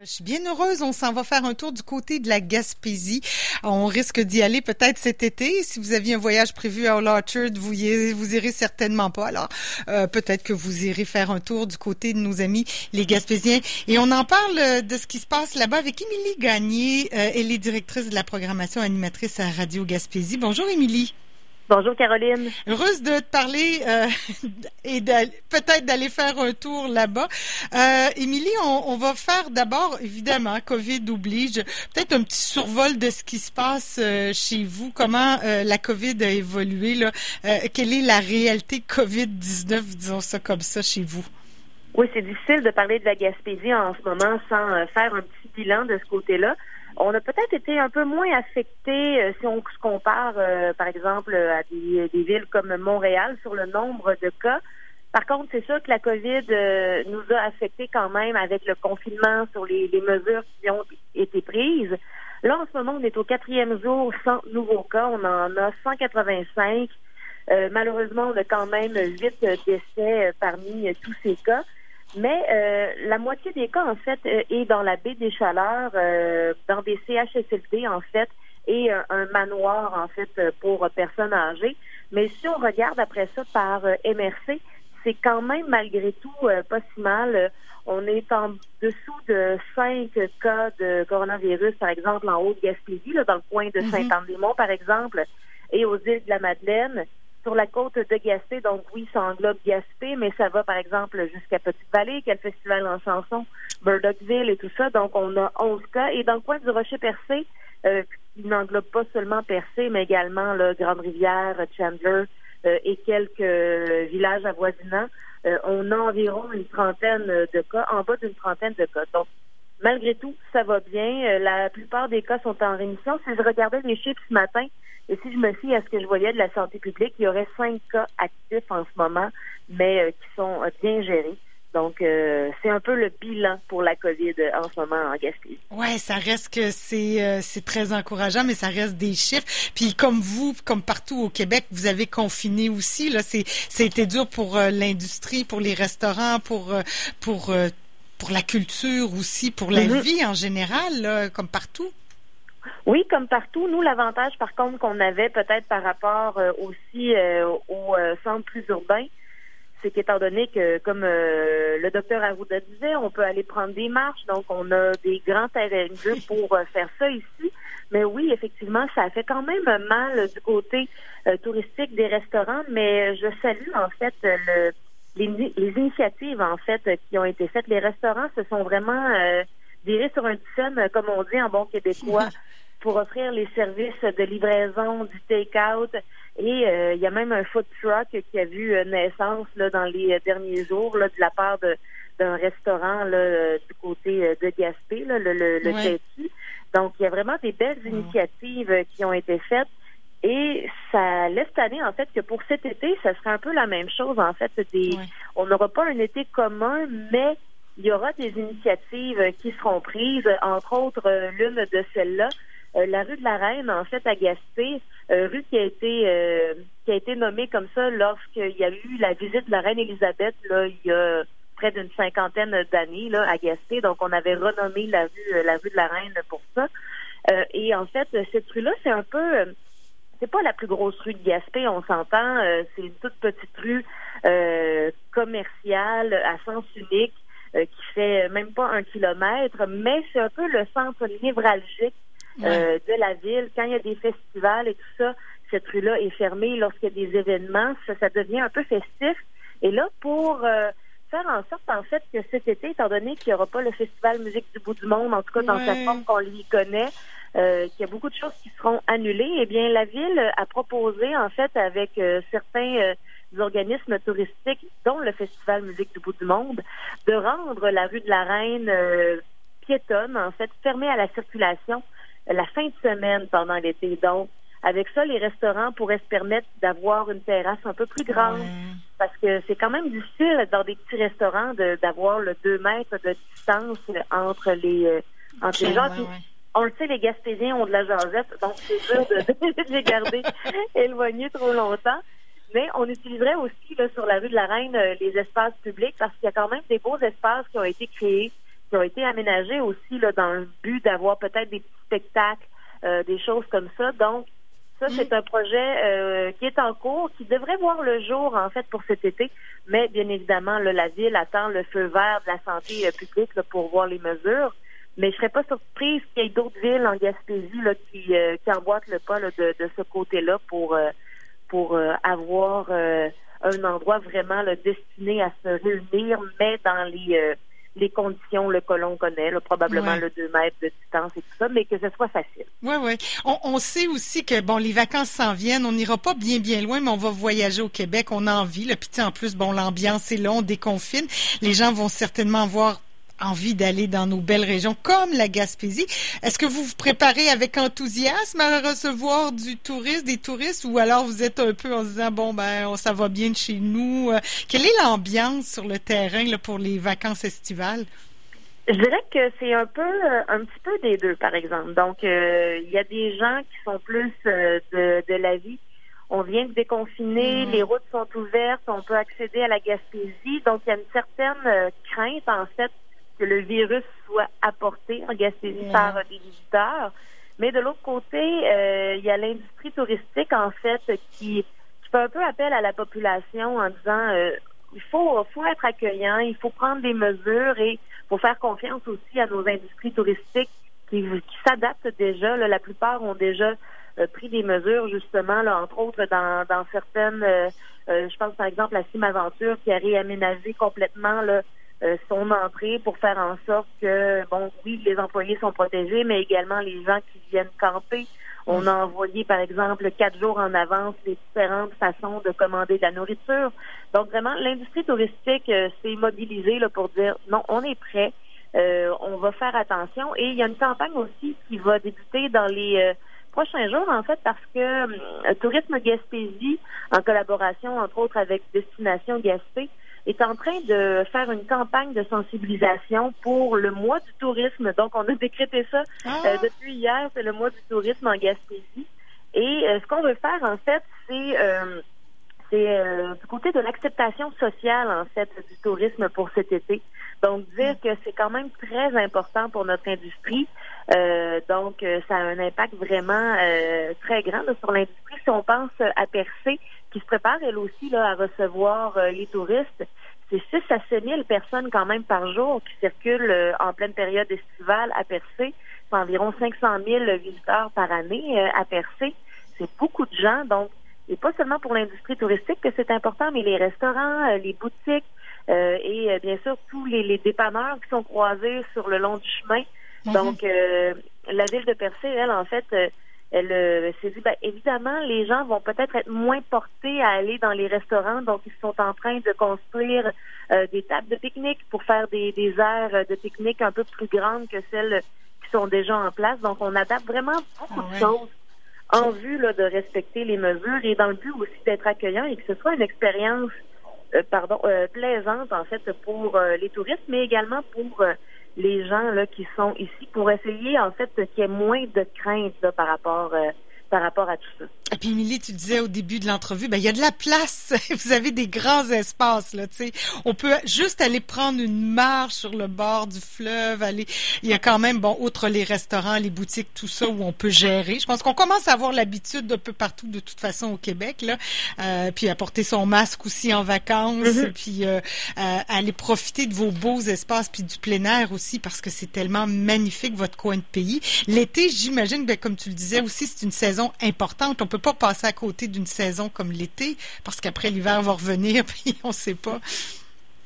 Je suis bien heureuse. On s'en va faire un tour du côté de la Gaspésie. On risque d'y aller peut-être cet été. Si vous aviez un voyage prévu à Old Orchard, vous, y, vous irez certainement pas. Alors, euh, peut-être que vous irez faire un tour du côté de nos amis les Gaspésiens. Et on en parle euh, de ce qui se passe là-bas avec Émilie Gagné. Euh, elle est directrice de la programmation animatrice à Radio Gaspésie. Bonjour, Émilie. Bonjour Caroline. Heureuse de te parler euh, et peut-être d'aller faire un tour là-bas. Euh, Émilie, on, va faire d'abord, évidemment, COVID oblige, peut-être un petit survol de ce qui se passe euh, chez vous, comment la COVID a évolué, là? quelle est la réalité COVID-19, disons ça comme ça, chez vous? Oui, c'est difficile de parler de la Gaspésie en ce moment sans faire un petit bilan de ce côté-là. On a peut-être été un peu moins affecté euh, si on se compare, euh, par exemple, à des, villes comme Montréal sur le nombre de cas. Par contre, c'est sûr que la COVID euh, nous a affecté quand même avec le confinement sur les, mesures qui ont été prises. Là, en ce moment, on est au quatrième jour sans nouveaux cas. On en a 185. malheureusement, on a quand même huit décès parmi tous ces cas. Mais euh, la moitié des cas, en fait, euh, est dans la baie des Chaleurs, euh, dans des CHSLD, en fait, et un manoir, en fait, pour personnes âgées. Mais si on regarde après ça par MRC, c'est quand même malgré tout pas si mal. On est en dessous de cinq cas de coronavirus, par exemple, en Haute-Gaspésie, dans le coin de mm-hmm. Saint-Anne-des-Monts, par exemple, et aux îles de la Madeleine sur la côte de Gaspé, donc oui, ça englobe Gaspé, mais ça va par exemple jusqu'à Petite-Vallée, quel festival en chanson, Burdockville et tout ça. Donc on a 11 cas. Et dans le coin du Rocher-Percé, euh, il n'englobe pas seulement Percé, mais également le Grande-Rivière, Chandler euh, et quelques villages avoisinants. Euh, on a environ une trentaine de cas, en bas d'une trentaine de cas. Donc malgré tout, ça va bien. la plupart des cas sont en rémission. Si je regardais les chiffres ce matin, et si je me fie à ce que je voyais de la santé publique, il y aurait cinq cas actifs en ce moment, mais euh, qui sont euh, bien gérés. Donc, euh, c'est un peu le bilan pour la COVID en ce moment en Gaspésie. Ouais, ça reste que c'est c'est très encourageant, mais ça reste des chiffres. Puis comme vous, comme partout au Québec, vous avez confiné aussi. Là, c'est c'était dur pour l'industrie, pour les restaurants, pour pour pour la culture aussi, pour la mm-hmm. vie en général, comme partout? Oui, comme partout. Nous, l'avantage, par contre, qu'on avait peut-être par rapport euh, aussi euh, aux euh, centres plus urbains, c'est qu'étant donné que, comme le docteur Arruda disait, on peut aller prendre des marches, donc on a des grands terrains de jeu pour faire ça ici. Mais oui, effectivement, ça fait quand même mal du côté touristique des restaurants, mais je salue en fait le, les, les, initiatives en fait qui ont été faites. Les restaurants se sont vraiment virés sur un scène, comme on dit en bon québécois. pour offrir les services de livraison, du take-out. Et euh, il y a même un food truck qui a vu euh, naissance là, dans les euh, derniers jours là, de la part de d'un restaurant là, du côté de Gaspé, là, le, le, Donc, il y a vraiment des belles initiatives qui ont été faites. Et ça laisse année, en fait, que pour cet été, ça serait un peu la même chose, en fait. Des, On n'aura pas un été commun, mais il y aura des initiatives qui seront prises, entre autres l'une de celles-là, euh, la rue de la Reine, en fait, à Gaspé, euh, rue qui a été euh, qui a été nommée comme ça lorsqu'il y a eu la visite de la reine Élisabeth là, il y a près d'une cinquantaine d'années là à Gaspé. Donc on avait renommé la rue la rue de la Reine pour ça. et en fait, cette rue-là, c'est un peu c'est pas la plus grosse rue de Gaspé, on s'entend. c'est une toute petite rue commerciale à sens unique qui fait même pas un kilomètre, mais c'est un peu le centre névralgique euh, de la ville. Quand il y a des festivals et tout ça, cette rue-là est fermée. Lorsqu'il y a des événements, ça, devient un peu festif. Et là, pour euh, faire en sorte, en fait, que cet été, étant donné qu'il n'y aura pas le Festival Musique du bout du monde, en tout cas dans sa forme qu'on lui connaît, euh, qu'il y a beaucoup de choses qui seront annulées, eh bien, la ville a proposé, en fait, avec certains organismes touristiques, dont le Festival Musique du bout du monde, de rendre la rue de la Reine piétonne, en fait, fermée à la circulation la fin de semaine pendant l'été. Donc, avec ça, les restaurants pourraient se permettre d'avoir une terrasse un peu plus grande. Parce que c'est quand même difficile dans des petits restaurants d'avoir le 2 mètres de distance entre les, euh, entre les gens. On le sait, les Gaspésiens ont de la jasette, donc c'est dur de, les garder éloignés trop longtemps. Mais on utiliserait aussi là, sur la rue de la Reine euh, les espaces publics parce qu'il y a quand même des beaux espaces qui ont été créés qui ont été aménagés aussi là, dans le but d'avoir peut-être des petits spectacles, euh, des choses comme ça. Donc, ça, c'est un projet euh, qui est en cours, qui devrait voir le jour, en fait, pour cet été. Mais, bien évidemment, la ville attend le feu vert de la santé euh, publique pour voir les mesures. Mais je serais pas surprise qu'il y ait d'autres villes en Gaspésie là, qui, qui emboîtent le pas de, de, ce côté-là pour, pour avoir un endroit vraiment destiné à se réunir, mais dans les les conditions le que l'on connaît, probablement le 2 mètres de distance et tout ça, mais que ce soit facile. Oui, oui. On, sait aussi que, bon, les vacances s'en viennent, on n'ira pas bien, bien loin, mais on va voyager au Québec, on a envie. Petit en plus, bon, l'ambiance est là, on déconfine. Les gens vont certainement voir envie d'aller dans nos belles régions comme la Gaspésie. Est-ce que vous vous préparez avec enthousiasme à recevoir du tourisme, des touristes, ou alors vous êtes un peu en se disant bon ben ça va bien de chez nous? Euh, quelle est l'ambiance sur le terrain là, pour les vacances estivales? Je dirais que c'est un peu, euh, un petit peu des deux, par exemple. Donc, euh, il y a des gens qui sont plus de, de la vie. On vient de déconfiner, mm. les routes sont ouvertes, on peut accéder à la Gaspésie. Donc, il y a une certaine crainte, en fait, que le virus soit apporté en Gaspésie par des visiteurs. Mais de l'autre côté, euh, il y a l'industrie touristique, en fait, qui, fait un peu appel à la population en disant euh, il faut, faut être accueillant, il faut prendre des mesures et il faut faire confiance aussi à nos industries touristiques qui, qui s'adaptent déjà. la plupart ont déjà euh, pris des mesures, justement, là, entre autres, dans, dans certaines, je pense par exemple à Sim Aventure qui a réaménagé complètement là, euh, son entrée pour faire en sorte que, bon, oui, les employés sont protégés, mais également les gens qui viennent camper. On a envoyé, par exemple, quatre jours en avance les différentes façons de commander de la nourriture. Donc, vraiment, l'industrie touristique euh, s'est mobilisée là, pour dire, non, on est prêt, euh, on va faire attention. Et il y a une campagne aussi qui va débuter dans les prochains jours, en fait, parce que Tourisme Gaspésie, en collaboration, entre autres, avec Destination Gaspé, est en train de faire une campagne de sensibilisation pour le mois du tourisme. Donc, on a décrété ça ah. euh, depuis hier, c'est le mois du tourisme en Gaspésie. Et euh, ce qu'on veut faire, en fait, c'est euh, c'est du côté de l'acceptation sociale, en fait, du tourisme pour cet été. Donc, dire que c'est quand même très important pour notre industrie. donc, ça a un impact vraiment très grand sur l'industrie. Si on pense à Percé, qui se prépare, elle aussi, là, à recevoir les touristes, c'est 6 à 7 000 personnes quand même par jour qui circulent euh, en pleine période estivale à Percé. C'est environ 500 000 visiteurs par année euh, à Percé. C'est beaucoup de gens, donc et pas seulement pour l'industrie touristique que c'est important, mais les restaurants, euh, les boutiques et bien sûr tous les, les, dépanneurs qui sont croisés sur le long du chemin. Mhm. Donc la ville de Percé, elle, en fait, elle euh, s'est dit, ben, évidemment, les gens vont peut-être être moins portés à aller dans les restaurants, donc ils sont en train de construire euh, des tables de pique-nique pour faire des, des aires de pique-nique un peu plus grandes que celles qui sont déjà en place. Donc, on adapte vraiment beaucoup de ah choses en vue là, de respecter les mesures et dans le but aussi d'être accueillant et que ce soit une expérience euh, pardon plaisante en fait pour les touristes, mais également pour les gens là qui sont ici pour essayer en fait qu'il y ait moins de crainte par rapport euh, par rapport à tout ça. Et puis, Émilie, tu disais au début de l'entrevue, ben, il y a de la place. Vous avez des grands espaces, là, tu sais. On peut juste aller prendre une marche sur le bord du fleuve, aller. Il y a quand même, bon, outre les restaurants, les boutiques, tout ça, où on peut gérer. Je pense qu'on commence à avoir l'habitude d'un peu partout, de toute façon, au Québec, là. Euh, puis à porter son masque aussi en vacances, mm-hmm. puis euh, aller profiter de vos beaux espaces, puis du plein air aussi, parce que c'est tellement magnifique, votre coin de pays. L'été, j'imagine, ben, comme tu le disais aussi, c'est une saison importante. On peut pas passer à côté d'une saison comme l'été parce qu'après l'hiver va revenir puis on sait pas.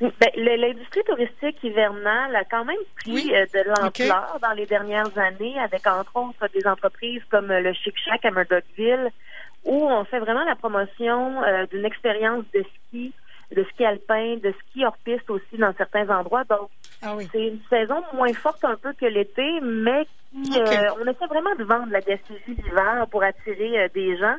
Ben, l'industrie touristique hivernale a quand même pris euh, de l'ampleur dans les dernières années, avec entre autres des entreprises comme le Chic Shack à Murdochville, où on fait vraiment la promotion euh, d'une expérience de ski, de ski alpin, de ski hors piste aussi dans certains endroits. Donc, ah c'est une saison moins forte un peu que l'été, mais qui, euh, on essaie vraiment de vendre la Gaspésie d'hiver pour attirer euh, des gens.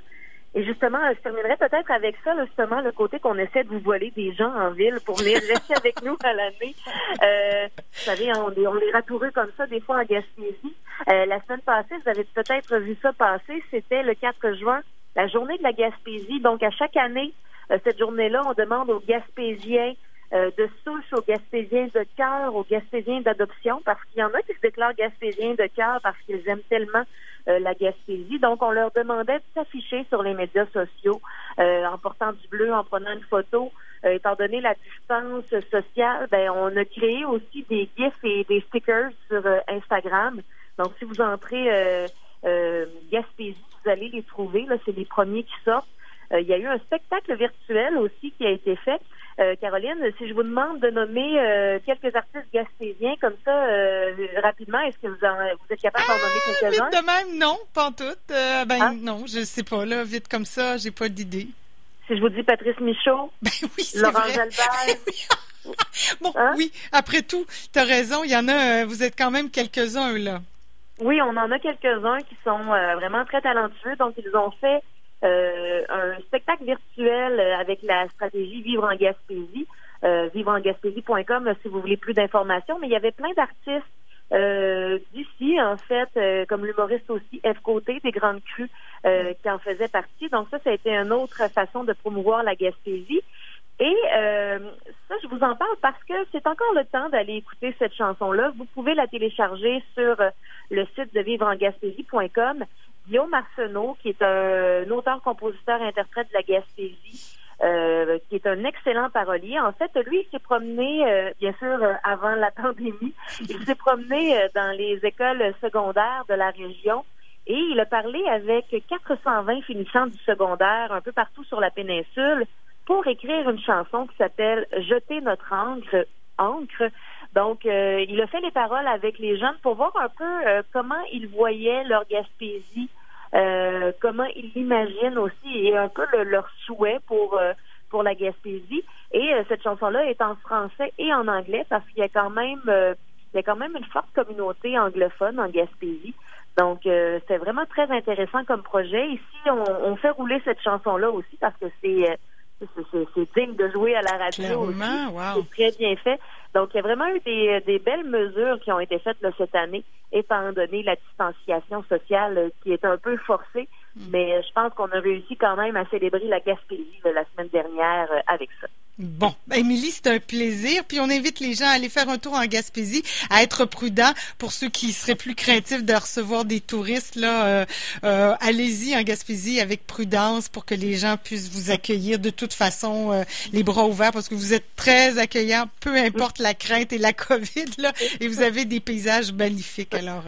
Et justement, je terminerai peut-être avec ça, justement, le côté qu'on essaie de vous voler des gens en ville pour venir rester avec nous à l'année. Euh, vous savez, on est, on est ratoureux comme ça des fois en Gaspésie. la semaine passée, vous avez peut-être vu ça passer, c'était le 4 juin, la journée de la Gaspésie. Donc, à chaque année, cette journée-là, on demande aux Gaspésiens euh, de souche aux Gaspésiens de cœur, aux Gaspésiens d'adoption, parce qu'il y en a qui se déclarent Gaspésiens de cœur parce qu'ils aiment tellement euh, la Gaspésie. Donc, on leur demandait de s'afficher sur les médias sociaux euh, en portant du bleu, en prenant une photo. étant donné la distance sociale, ben, on a créé aussi des gifs et des stickers sur Instagram. Donc, si vous entrez Gaspésie, vous allez les trouver. Là, c'est les premiers qui sortent. Il y a eu un spectacle virtuel aussi qui a été fait. Euh, Caroline, si je vous demande de nommer euh, quelques artistes gaspésiens comme ça euh, rapidement, est-ce que vous, êtes capable d'en nommer ah, quelques-uns? De même, non, pas toutes. ben ah. non, je sais pas là, vite comme ça, j'ai pas d'idée. Si je vous dis Patrice Michaud, ben oui, Laurent vrai. bon, hein? oui, après tout, tu as raison, il y en a, vous êtes quand même quelques-uns là. Oui, on en a quelques-uns qui sont vraiment très talentueux, donc ils ont fait euh, un spectacle virtuel euh, avec la stratégie Vivre en Gaspésie. Euh, vivreengaspésie.com si vous voulez plus d'informations, mais il y avait plein d'artistes euh, d'ici, en fait, comme l'humoriste aussi F. Côté, des Grandes Crues, qui en faisaient partie. Donc ça, ça a été une autre façon de promouvoir la Gaspésie. Et ça, je vous en parle parce que c'est encore le temps d'aller écouter cette chanson-là. Vous pouvez la télécharger sur le site de vivreengaspésie.com. Guillaume Arsenault, qui est un, auteur, compositeur, interprète de la Gaspésie, euh, qui est un excellent parolier. En fait, lui, il s'est promené, euh, bien sûr, euh, avant la pandémie, il s'est promené dans les écoles secondaires de la région et il a parlé avec 420 finissants du secondaire un peu partout sur la péninsule pour écrire une chanson qui s'appelle Jeter notre encre, encre. Donc, il a fait les paroles avec les jeunes pour voir un peu comment ils voyaient leur Gaspésie euh, comment ils l'imaginent aussi et un peu leur souhait pour euh, pour la Gaspésie. Et euh, cette chanson-là est en français et en anglais parce qu'il y a quand même il y a quand même une forte communauté anglophone en Gaspésie. Donc, c'est vraiment très intéressant comme projet. Ici, on, on fait rouler cette chanson-là aussi parce que c'est c'est digne de jouer à la radio. Aussi. C'est très bien fait. Donc, il y a vraiment eu des, des belles mesures qui ont été faites là, cette année, étant donné la distanciation sociale euh, qui est un peu forcée. Mm. Mais je pense qu'on a réussi quand même à célébrer la Gaspésie la semaine dernière euh, avec ça. Bon, Émilie, c'est un plaisir. Puis on invite les gens à aller faire un tour en Gaspésie, à être prudents pour ceux qui seraient plus craintifs de recevoir des touristes. Là, euh, euh, allez-y en Gaspésie avec prudence pour que les gens puissent vous accueillir de toute façon euh, les bras ouverts parce que vous êtes très accueillants, peu importe la crainte et la COVID là, et vous avez des paysages magnifiques. Alors,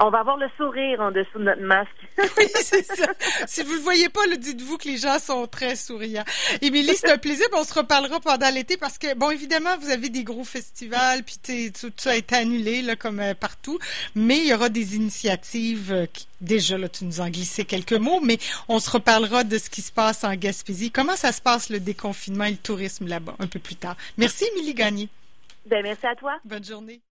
on va avoir le sourire en dessous de notre masque. oui, c'est ça. Si vous le voyez pas, dites-vous que les gens sont très souriants. Émilie, c'est un plaisir. On se reparle parlera pendant l'été parce que, bon, évidemment, vous avez des gros festivals, puis tout ça a été annulé, là, comme euh, partout. Mais il y aura des initiatives euh, qui, déjà, là, tu nous en glissais quelques mots, mais on se reparlera de ce qui se passe en Gaspésie. Comment ça se passe, le déconfinement et le tourisme là-bas, un peu plus tard? Merci, Émilie Gagné. Ben, merci à toi. Bonne journée.